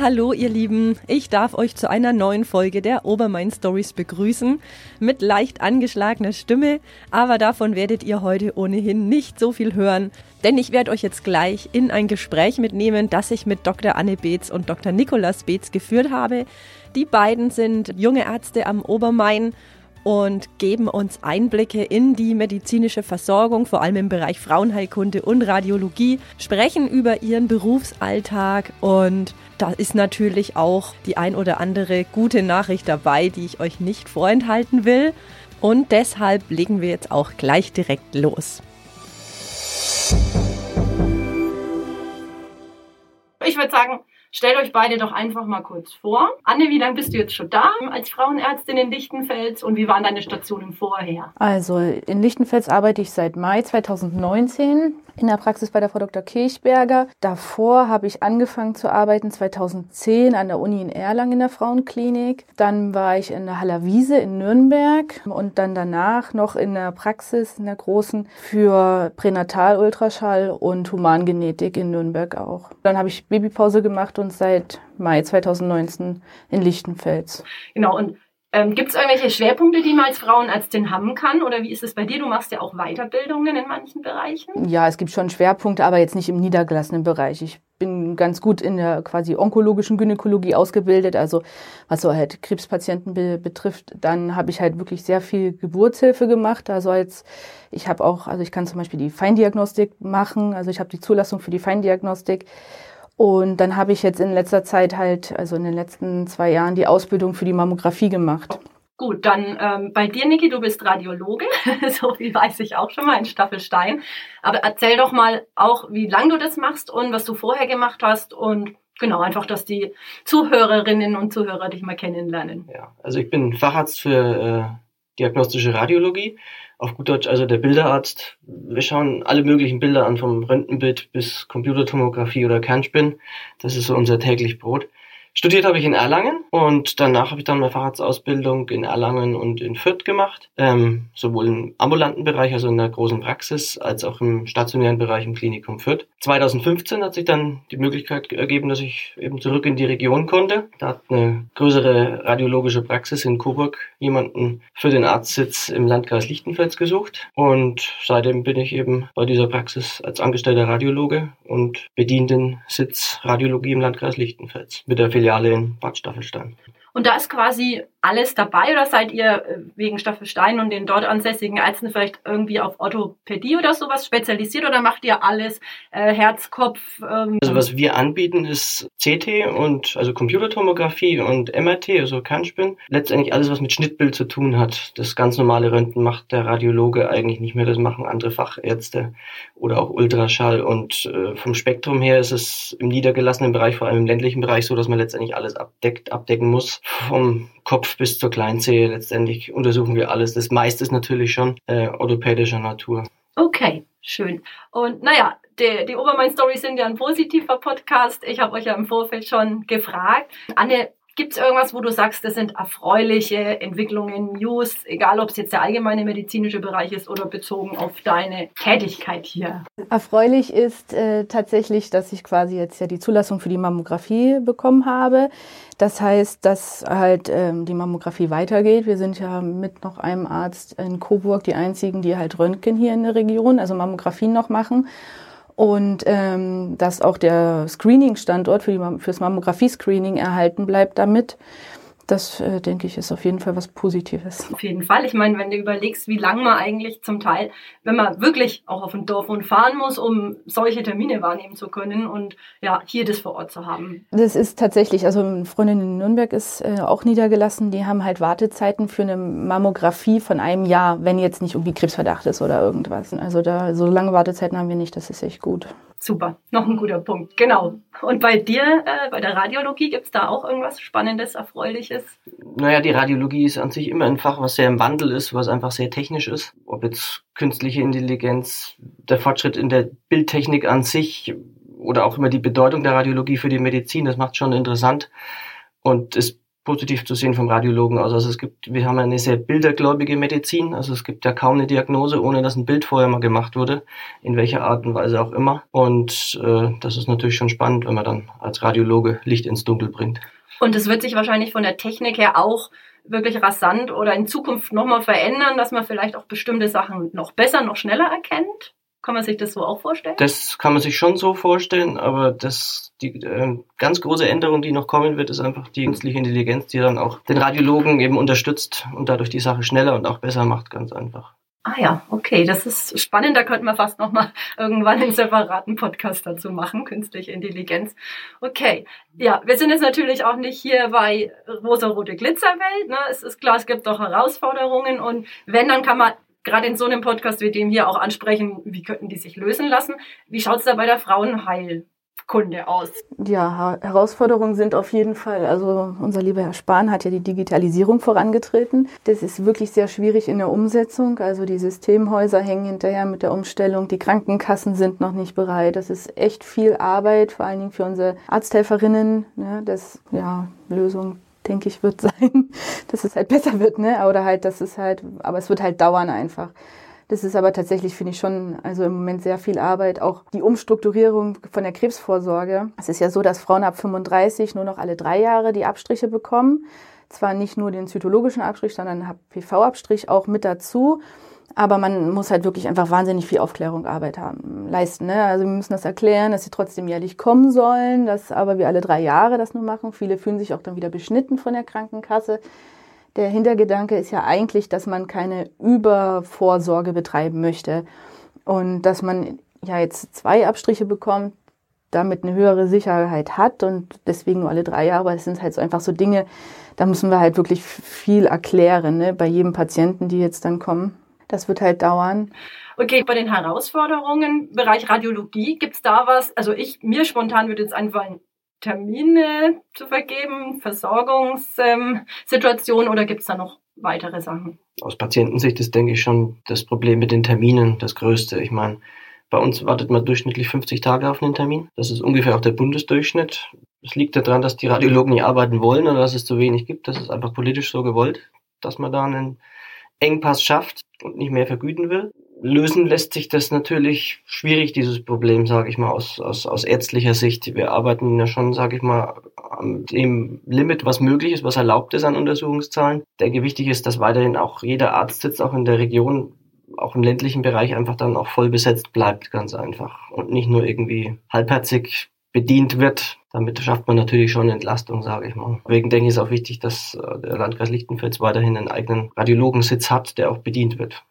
Hallo ihr Lieben, ich darf euch zu einer neuen Folge der Obermain Stories begrüßen mit leicht angeschlagener Stimme, aber davon werdet ihr heute ohnehin nicht so viel hören, denn ich werde euch jetzt gleich in ein Gespräch mitnehmen, das ich mit Dr. Anne Beetz und Dr. Nikolaus Beetz geführt habe. Die beiden sind junge Ärzte am Obermain und geben uns Einblicke in die medizinische Versorgung, vor allem im Bereich Frauenheilkunde und Radiologie, sprechen über ihren Berufsalltag und da ist natürlich auch die ein oder andere gute Nachricht dabei, die ich euch nicht vorenthalten will. Und deshalb legen wir jetzt auch gleich direkt los. Ich würde sagen, Stellt euch beide doch einfach mal kurz vor. Anne, wie lange bist du jetzt schon da als Frauenärztin in Lichtenfels und wie waren deine Stationen vorher? Also in Lichtenfels arbeite ich seit Mai 2019 in der Praxis bei der Frau Dr. Kirchberger. Davor habe ich angefangen zu arbeiten 2010 an der Uni in Erlangen in der Frauenklinik. Dann war ich in der Hallerwiese in Nürnberg und dann danach noch in der Praxis, in der großen, für Pränatalultraschall und Humangenetik in Nürnberg auch. Dann habe ich Babypause gemacht und seit Mai 2019 in Lichtenfels. Genau, und ähm, Gibt es irgendwelche Schwerpunkte, die man als Frauenärztin haben kann? Oder wie ist es bei dir? Du machst ja auch Weiterbildungen in manchen Bereichen. Ja, es gibt schon Schwerpunkte, aber jetzt nicht im niedergelassenen Bereich. Ich bin ganz gut in der quasi onkologischen Gynäkologie ausgebildet, also was so halt Krebspatienten be betrifft. Dann habe ich halt wirklich sehr viel Geburtshilfe gemacht. Also als ich habe auch, also ich kann zum Beispiel die Feindiagnostik machen. Also ich habe die Zulassung für die Feindiagnostik. Und dann habe ich jetzt in letzter Zeit halt, also in den letzten zwei Jahren, die Ausbildung für die Mammographie gemacht. Gut, dann ähm, bei dir, Niki, du bist Radiologe, so viel weiß ich auch schon mal in Staffelstein. Aber erzähl doch mal auch, wie lange du das machst und was du vorher gemacht hast und genau, einfach, dass die Zuhörerinnen und Zuhörer dich mal kennenlernen. Ja, also ich bin Facharzt für äh, diagnostische Radiologie auf gut Deutsch also der Bilderarzt. Wir schauen alle möglichen Bilder an, vom Röntgenbild bis Computertomographie oder Kernspin. Das ist so unser täglich Brot. Studiert habe ich in Erlangen und danach habe ich dann meine Fahrradsausbildung in Erlangen und in Fürth gemacht, ähm, sowohl im ambulanten Bereich, also in der großen Praxis, als auch im stationären Bereich im Klinikum Fürth. 2015 hat sich dann die Möglichkeit ergeben, dass ich eben zurück in die Region konnte. Da hat eine größere radiologische Praxis in Coburg jemanden für den Arztsitz im Landkreis Lichtenfels gesucht und seitdem bin ich eben bei dieser Praxis als angestellter Radiologe und bediene den Sitz Radiologie im Landkreis Lichtenfels mit der Filiale Filiale in Bad Staffelstein. Und da ist quasi alles dabei oder seid ihr äh, wegen Staffelstein und den dort ansässigen Ärzten vielleicht irgendwie auf Orthopädie oder sowas spezialisiert oder macht ihr alles äh, Herz, Kopf? Ähm? Also was wir anbieten ist CT und also Computertomographie und MRT, also Kernspin. Letztendlich alles, was mit Schnittbild zu tun hat. Das ganz normale Röntgen macht der Radiologe eigentlich nicht mehr. Das machen andere Fachärzte oder auch Ultraschall. Und äh, vom Spektrum her ist es im niedergelassenen Bereich, vor allem im ländlichen Bereich, so, dass man letztendlich alles abdeckt, abdecken muss. Vom Kopf bis zur Kleinzehe letztendlich untersuchen wir alles. Das meiste ist natürlich schon äh, orthopädischer Natur. Okay, schön. Und naja, die, die Obermain Stories sind ja ein positiver Podcast. Ich habe euch ja im Vorfeld schon gefragt. Anne, Gibt es irgendwas, wo du sagst, das sind erfreuliche Entwicklungen, News, egal ob es jetzt der allgemeine medizinische Bereich ist oder bezogen auf deine Tätigkeit hier? Erfreulich ist äh, tatsächlich, dass ich quasi jetzt ja die Zulassung für die Mammographie bekommen habe. Das heißt, dass halt ähm, die Mammographie weitergeht. Wir sind ja mit noch einem Arzt in Coburg die einzigen, die halt Röntgen hier in der Region, also Mammografien noch machen und ähm, dass auch der Screening-Standort für die, fürs Mammographie-Screening erhalten bleibt damit das äh, denke ich ist auf jeden Fall was Positives. Auf jeden Fall. Ich meine, wenn du überlegst, wie lange man eigentlich zum Teil, wenn man wirklich auch auf ein Dorf und fahren muss, um solche Termine wahrnehmen zu können und ja, hier das vor Ort zu haben. Das ist tatsächlich, also eine Freundin in Nürnberg ist äh, auch niedergelassen, die haben halt Wartezeiten für eine Mammographie von einem Jahr, wenn jetzt nicht irgendwie Krebsverdacht ist oder irgendwas. Also da so lange Wartezeiten haben wir nicht, das ist echt gut. Super, noch ein guter Punkt, genau. Und bei dir, äh, bei der Radiologie, gibt es da auch irgendwas Spannendes, Erfreuliches? Naja, die Radiologie ist an sich immer ein Fach, was sehr im Wandel ist, was einfach sehr technisch ist. Ob jetzt künstliche Intelligenz, der Fortschritt in der Bildtechnik an sich oder auch immer die Bedeutung der Radiologie für die Medizin, das macht schon interessant. Und es positiv zu sehen vom Radiologen aus. Also es gibt, wir haben eine sehr bildergläubige Medizin. Also es gibt ja kaum eine Diagnose, ohne dass ein Bild vorher mal gemacht wurde, in welcher Art und Weise auch immer. Und äh, das ist natürlich schon spannend, wenn man dann als Radiologe Licht ins Dunkel bringt. Und es wird sich wahrscheinlich von der Technik her auch wirklich rasant oder in Zukunft nochmal verändern, dass man vielleicht auch bestimmte Sachen noch besser, noch schneller erkennt? Kann man sich das so auch vorstellen? Das kann man sich schon so vorstellen, aber das, die äh, ganz große Änderung, die noch kommen wird, ist einfach die künstliche Intelligenz, die dann auch den Radiologen eben unterstützt und dadurch die Sache schneller und auch besser macht, ganz einfach. Ah ja, okay, das ist spannend. Da könnten wir fast noch mal irgendwann einen separaten Podcast dazu machen, künstliche Intelligenz. Okay, ja, wir sind jetzt natürlich auch nicht hier bei rosa-rote Glitzerwelt. Ne? Es ist klar, es gibt doch Herausforderungen und wenn, dann kann man gerade in so einem Podcast wie dem hier auch ansprechen, wie könnten die sich lösen lassen. Wie schaut es da bei der Frauenheil Kunde aus? Ja, Herausforderungen sind auf jeden Fall. Also unser lieber Herr Spahn hat ja die Digitalisierung vorangetreten. Das ist wirklich sehr schwierig in der Umsetzung. Also die Systemhäuser hängen hinterher mit der Umstellung. Die Krankenkassen sind noch nicht bereit. Das ist echt viel Arbeit, vor allen Dingen für unsere Arzthelferinnen. Ne? Das, ja, Lösung denke ich, wird sein, dass es halt besser wird, ne? Oder halt, dass es halt, aber es wird halt dauern einfach. Das ist aber tatsächlich, finde ich schon, also im Moment sehr viel Arbeit. Auch die Umstrukturierung von der Krebsvorsorge. Es ist ja so, dass Frauen ab 35 nur noch alle drei Jahre die Abstriche bekommen. Zwar nicht nur den zytologischen Abstrich, sondern HPV-Abstrich auch mit dazu. Aber man muss halt wirklich einfach wahnsinnig viel Aufklärungsarbeit haben, leisten. Ne? Also wir müssen das erklären, dass sie trotzdem jährlich kommen sollen, dass aber wir alle drei Jahre das nur machen. Viele fühlen sich auch dann wieder beschnitten von der Krankenkasse. Der Hintergedanke ist ja eigentlich, dass man keine Übervorsorge betreiben möchte und dass man ja jetzt zwei Abstriche bekommt, damit eine höhere Sicherheit hat und deswegen nur alle drei Jahre. Aber es sind halt so einfach so Dinge, da müssen wir halt wirklich viel erklären ne, bei jedem Patienten, die jetzt dann kommen. Das wird halt dauern. Okay, bei den Herausforderungen im Bereich Radiologie gibt's da was? Also ich, mir spontan würde jetzt einfallen, Termine zu vergeben, Versorgungssituationen ähm, oder gibt es da noch weitere Sachen? Aus Patientensicht ist, denke ich, schon das Problem mit den Terminen das größte. Ich meine, bei uns wartet man durchschnittlich 50 Tage auf einen Termin. Das ist ungefähr auch der Bundesdurchschnitt. Es liegt daran, dass die Radiologen nicht arbeiten wollen oder dass es zu wenig gibt. Das ist einfach politisch so gewollt, dass man da einen Engpass schafft und nicht mehr vergüten will lösen lässt sich das natürlich schwierig, dieses Problem, sage ich mal, aus, aus, aus ärztlicher Sicht. Wir arbeiten ja schon, sage ich mal, an dem Limit, was möglich ist, was erlaubt ist an Untersuchungszahlen. Ich denke, wichtig ist, dass weiterhin auch jeder Arzt sitzt, auch in der Region, auch im ländlichen Bereich einfach dann auch voll besetzt bleibt, ganz einfach. Und nicht nur irgendwie halbherzig bedient wird. Damit schafft man natürlich schon Entlastung, sage ich mal. Deswegen denke ich, ist auch wichtig, dass äh, der Landkreis Lichtenfels weiterhin einen eigenen Radiologensitz hat, der auch bedient wird.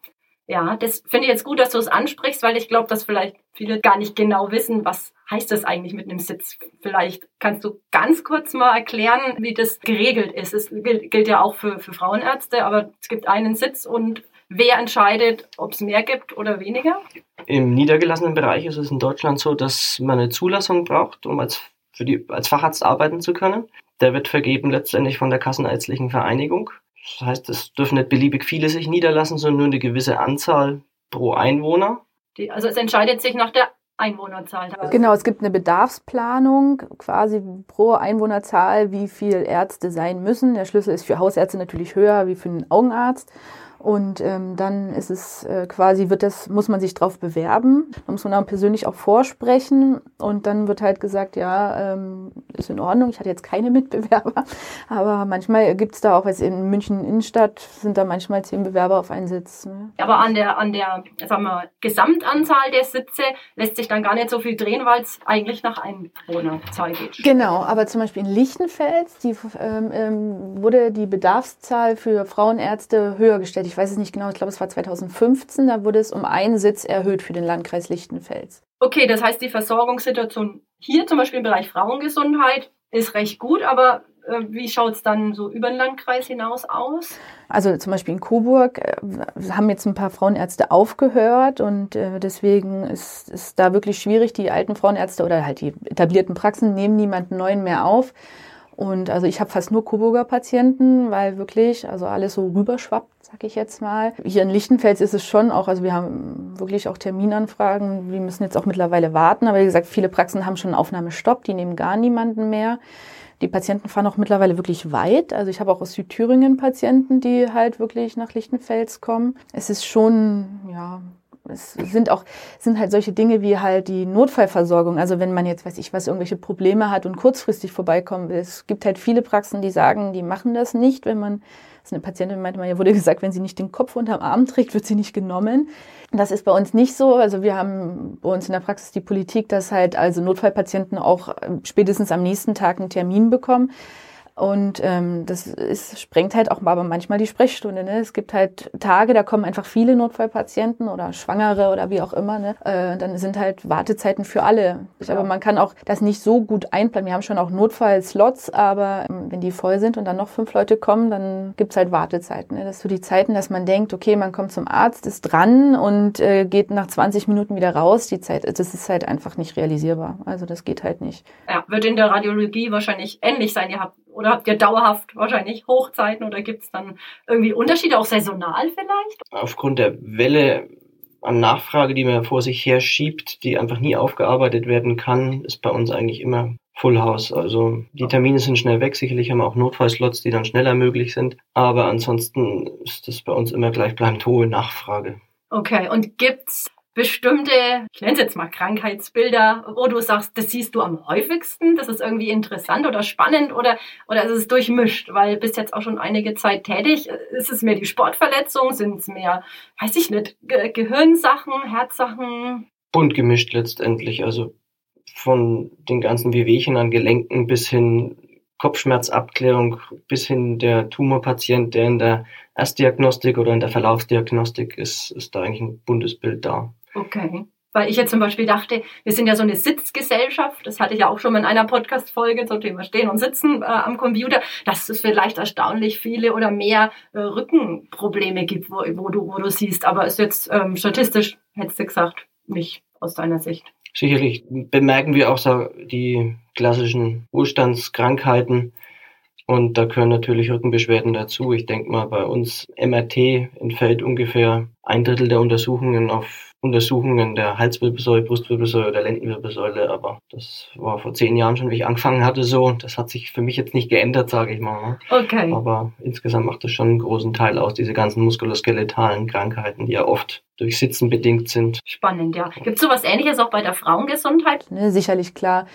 Ja, das finde ich jetzt gut, dass du es ansprichst, weil ich glaube, dass vielleicht viele gar nicht genau wissen, was heißt das eigentlich mit einem Sitz. Vielleicht kannst du ganz kurz mal erklären, wie das geregelt ist. Es gilt, gilt ja auch für, für Frauenärzte, aber es gibt einen Sitz und wer entscheidet, ob es mehr gibt oder weniger? Im niedergelassenen Bereich ist es in Deutschland so, dass man eine Zulassung braucht, um als, für die, als Facharzt arbeiten zu können. Der wird vergeben letztendlich von der Kassenärztlichen Vereinigung. Das heißt, es dürfen nicht beliebig viele sich niederlassen, sondern nur eine gewisse Anzahl pro Einwohner. Die, also es entscheidet sich nach der Einwohnerzahl. Genau, es gibt eine Bedarfsplanung quasi pro Einwohnerzahl, wie viele Ärzte sein müssen. Der Schlüssel ist für Hausärzte natürlich höher wie für einen Augenarzt. Und ähm, dann ist es äh, quasi, wird das, muss man sich drauf bewerben. Da muss man dann persönlich auch vorsprechen. Und dann wird halt gesagt, ja, ähm, ist in Ordnung. Ich hatte jetzt keine Mitbewerber. Aber manchmal gibt's da auch, als in München Innenstadt sind da manchmal zehn Bewerber auf einen Sitz. Ne? Aber an der, an der, sagen wir, Gesamtanzahl der Sitze lässt sich dann gar nicht so viel drehen, weil es eigentlich nach Einwohnerzahl geht. Genau, aber zum Beispiel in Lichtenfels die, ähm, ähm, wurde die Bedarfszahl für Frauenärzte höher gestellt ich weiß es nicht genau, ich glaube, es war 2015, da wurde es um einen Sitz erhöht für den Landkreis Lichtenfels. Okay, das heißt, die Versorgungssituation hier zum Beispiel im Bereich Frauengesundheit ist recht gut, aber äh, wie schaut es dann so über den Landkreis hinaus aus? Also zum Beispiel in Coburg äh, haben jetzt ein paar Frauenärzte aufgehört und äh, deswegen ist es da wirklich schwierig. Die alten Frauenärzte oder halt die etablierten Praxen nehmen niemanden neuen mehr auf. Und also ich habe fast nur Coburger Patienten, weil wirklich, also alles so rüberschwappt, sag ich jetzt mal. Hier in Lichtenfels ist es schon auch, also wir haben wirklich auch Terminanfragen. Wir müssen jetzt auch mittlerweile warten, aber wie gesagt, viele Praxen haben schon einen Aufnahmestopp, die nehmen gar niemanden mehr. Die Patienten fahren auch mittlerweile wirklich weit. Also ich habe auch aus Südthüringen Patienten, die halt wirklich nach Lichtenfels kommen. Es ist schon, ja, es sind auch, sind halt solche Dinge wie halt die Notfallversorgung. Also wenn man jetzt, weiß ich was, irgendwelche Probleme hat und kurzfristig vorbeikommen will. Es gibt halt viele Praxen, die sagen, die machen das nicht, wenn man, das ist eine Patientin meinte mal, ja wurde gesagt, wenn sie nicht den Kopf unterm Arm trägt, wird sie nicht genommen. Das ist bei uns nicht so. Also wir haben bei uns in der Praxis die Politik, dass halt also Notfallpatienten auch spätestens am nächsten Tag einen Termin bekommen. Und ähm, das ist, sprengt halt auch aber manchmal die Sprechstunde. Ne? Es gibt halt Tage, da kommen einfach viele Notfallpatienten oder Schwangere oder wie auch immer. Ne? Äh, dann sind halt Wartezeiten für alle. Ja. Aber man kann auch das nicht so gut einplanen. Wir haben schon auch Notfallslots, aber ähm, wenn die voll sind und dann noch fünf Leute kommen, dann gibt's halt Wartezeiten. Ne? Das ist so die Zeiten, dass man denkt, okay, man kommt zum Arzt, ist dran und äh, geht nach 20 Minuten wieder raus. Die Zeit, das ist halt einfach nicht realisierbar. Also das geht halt nicht. Ja, wird in der Radiologie wahrscheinlich ähnlich sein. Ihr habt oder habt ihr dauerhaft wahrscheinlich Hochzeiten oder gibt es dann irgendwie Unterschiede, auch saisonal vielleicht? Aufgrund der Welle an Nachfrage, die man vor sich her schiebt, die einfach nie aufgearbeitet werden kann, ist bei uns eigentlich immer Full House. Also die Termine sind schnell weg. Sicherlich haben wir auch Notfallslots, die dann schneller möglich sind. Aber ansonsten ist das bei uns immer gleichbleibend hohe Nachfrage. Okay, und gibt's bestimmte, ich nenne es jetzt mal Krankheitsbilder, wo du sagst, das siehst du am häufigsten, das ist irgendwie interessant oder spannend oder, oder ist es durchmischt, weil bist jetzt auch schon einige Zeit tätig. Ist es mehr die Sportverletzung? Sind es mehr, weiß ich nicht, Ge Gehirnsachen, Herzsachen? Bunt gemischt letztendlich, also von den ganzen Wehwehchen an Gelenken bis hin Kopfschmerzabklärung bis hin der Tumorpatient, der in der Erstdiagnostik oder in der Verlaufsdiagnostik ist, ist da eigentlich ein buntes Bild da. Okay. Weil ich jetzt zum Beispiel dachte, wir sind ja so eine Sitzgesellschaft, das hatte ich ja auch schon mal in einer Podcast-Folge zum Thema Stehen und Sitzen äh, am Computer, dass es vielleicht erstaunlich viele oder mehr äh, Rückenprobleme gibt, wo, wo, du, wo du siehst. Aber ist jetzt ähm, statistisch, hättest du gesagt, nicht aus deiner Sicht. Sicherlich bemerken wir auch so die klassischen Wohlstandskrankheiten, und da gehören natürlich Rückenbeschwerden dazu. Ich denke mal, bei uns MRT entfällt ungefähr ein Drittel der Untersuchungen auf Untersuchungen der Halswirbelsäule, Brustwirbelsäule oder Lendenwirbelsäule. Aber das war vor zehn Jahren schon, wie ich angefangen hatte, so. Das hat sich für mich jetzt nicht geändert, sage ich mal. Ne? Okay. Aber insgesamt macht das schon einen großen Teil aus, diese ganzen muskuloskeletalen Krankheiten, die ja oft durch Sitzen bedingt sind. Spannend, ja. Gibt es sowas ähnliches auch bei der Frauengesundheit? Ne, sicherlich klar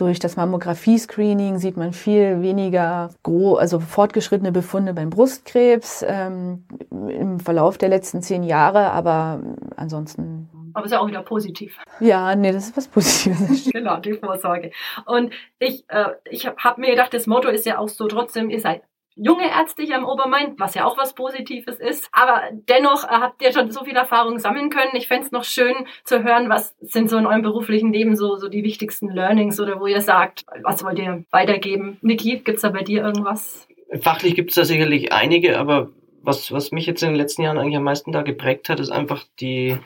durch das Mammographie-Screening sieht man viel weniger gro also fortgeschrittene Befunde beim Brustkrebs ähm, im Verlauf der letzten zehn Jahre, aber ansonsten. Aber ist ja auch wieder positiv. Ja, nee, das ist was Positives. genau, die Vorsorge. Und ich, äh, ich habe hab mir gedacht, das Motto ist ja auch so trotzdem, ihr seid junge Ärzte hier am Obermain, was ja auch was Positives ist. Aber dennoch äh, habt ihr schon so viel Erfahrung sammeln können. Ich fände es noch schön zu hören, was sind so in eurem beruflichen Leben so, so die wichtigsten Learnings oder wo ihr sagt, was wollt ihr weitergeben? Niki, gibt's da bei dir irgendwas? Fachlich gibt es da sicherlich einige, aber was, was mich jetzt in den letzten Jahren eigentlich am meisten da geprägt hat, ist einfach die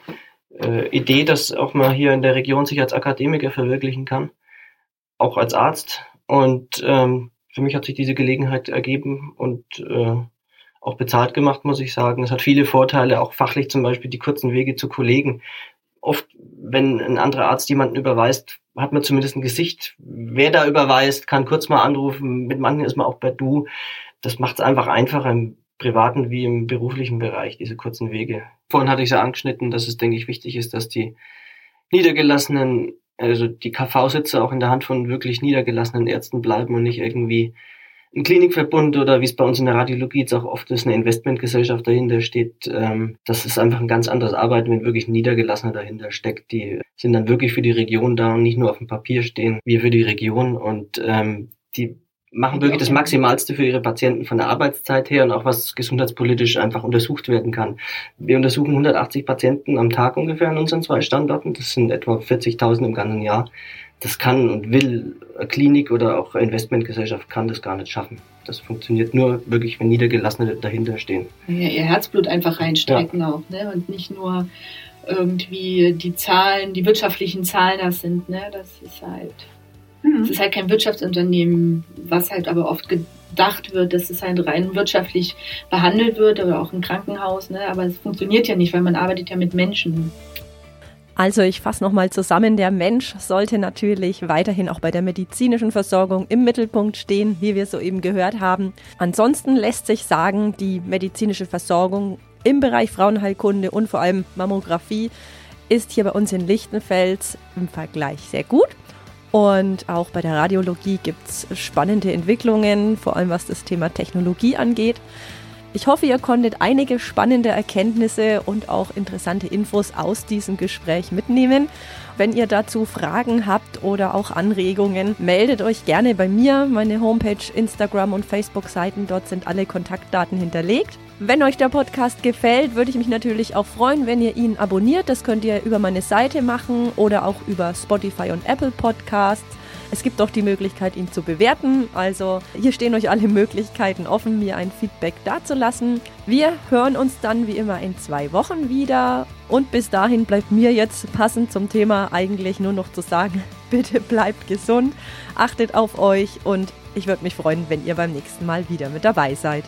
äh, Idee, dass auch man hier in der Region sich als Akademiker verwirklichen kann, auch als Arzt. Und ähm, für mich hat sich diese Gelegenheit ergeben und äh, auch bezahlt gemacht, muss ich sagen. Es hat viele Vorteile, auch fachlich zum Beispiel die kurzen Wege zu Kollegen. Oft, wenn ein anderer Arzt jemanden überweist, hat man zumindest ein Gesicht. Wer da überweist, kann kurz mal anrufen. Mit manchen ist man auch bei Du. Das macht es einfach einfacher im privaten wie im beruflichen Bereich, diese kurzen Wege. Vorhin hatte ich es ja angeschnitten, dass es, denke ich, wichtig ist, dass die niedergelassenen also die KV-Sitze auch in der Hand von wirklich niedergelassenen Ärzten bleiben und nicht irgendwie ein Klinikverbund oder wie es bei uns in der Radiologie jetzt auch oft ist, eine Investmentgesellschaft dahinter steht. Ähm, das ist einfach ein ganz anderes Arbeiten, wenn wirklich ein Niedergelassener dahinter steckt. Die sind dann wirklich für die Region da und nicht nur auf dem Papier stehen, wir für die Region. Und ähm, die machen wirklich das Maximalste für ihre Patienten von der Arbeitszeit her und auch was gesundheitspolitisch einfach untersucht werden kann. Wir untersuchen 180 Patienten am Tag ungefähr an unseren zwei Standorten. Das sind etwa 40.000 im ganzen Jahr. Das kann und will eine Klinik oder auch eine Investmentgesellschaft kann das gar nicht schaffen. Das funktioniert nur wirklich, wenn Niedergelassene dahinter stehen. Ja, ihr Herzblut einfach reinstecken ja. auch, ne? Und nicht nur irgendwie die Zahlen, die wirtschaftlichen Zahlen das sind, ne? Das ist halt Mhm. Es ist halt kein Wirtschaftsunternehmen, was halt aber oft gedacht wird, dass es halt rein wirtschaftlich behandelt wird oder auch ein Krankenhaus. Ne? Aber es funktioniert ja nicht, weil man arbeitet ja mit Menschen. Also ich fasse nochmal zusammen, der Mensch sollte natürlich weiterhin auch bei der medizinischen Versorgung im Mittelpunkt stehen, wie wir soeben gehört haben. Ansonsten lässt sich sagen, die medizinische Versorgung im Bereich Frauenheilkunde und vor allem Mammographie ist hier bei uns in Lichtenfels im Vergleich sehr gut. Und auch bei der Radiologie gibt es spannende Entwicklungen, vor allem was das Thema Technologie angeht. Ich hoffe, ihr konntet einige spannende Erkenntnisse und auch interessante Infos aus diesem Gespräch mitnehmen. Wenn ihr dazu Fragen habt oder auch Anregungen, meldet euch gerne bei mir. Meine Homepage, Instagram und Facebook-Seiten, dort sind alle Kontaktdaten hinterlegt. Wenn euch der Podcast gefällt, würde ich mich natürlich auch freuen, wenn ihr ihn abonniert. Das könnt ihr über meine Seite machen oder auch über Spotify und Apple Podcasts. Es gibt auch die Möglichkeit, ihn zu bewerten. Also hier stehen euch alle Möglichkeiten offen, mir ein Feedback dazulassen. Wir hören uns dann wie immer in zwei Wochen wieder. Und bis dahin bleibt mir jetzt passend zum Thema eigentlich nur noch zu sagen, bitte bleibt gesund, achtet auf euch und ich würde mich freuen, wenn ihr beim nächsten Mal wieder mit dabei seid.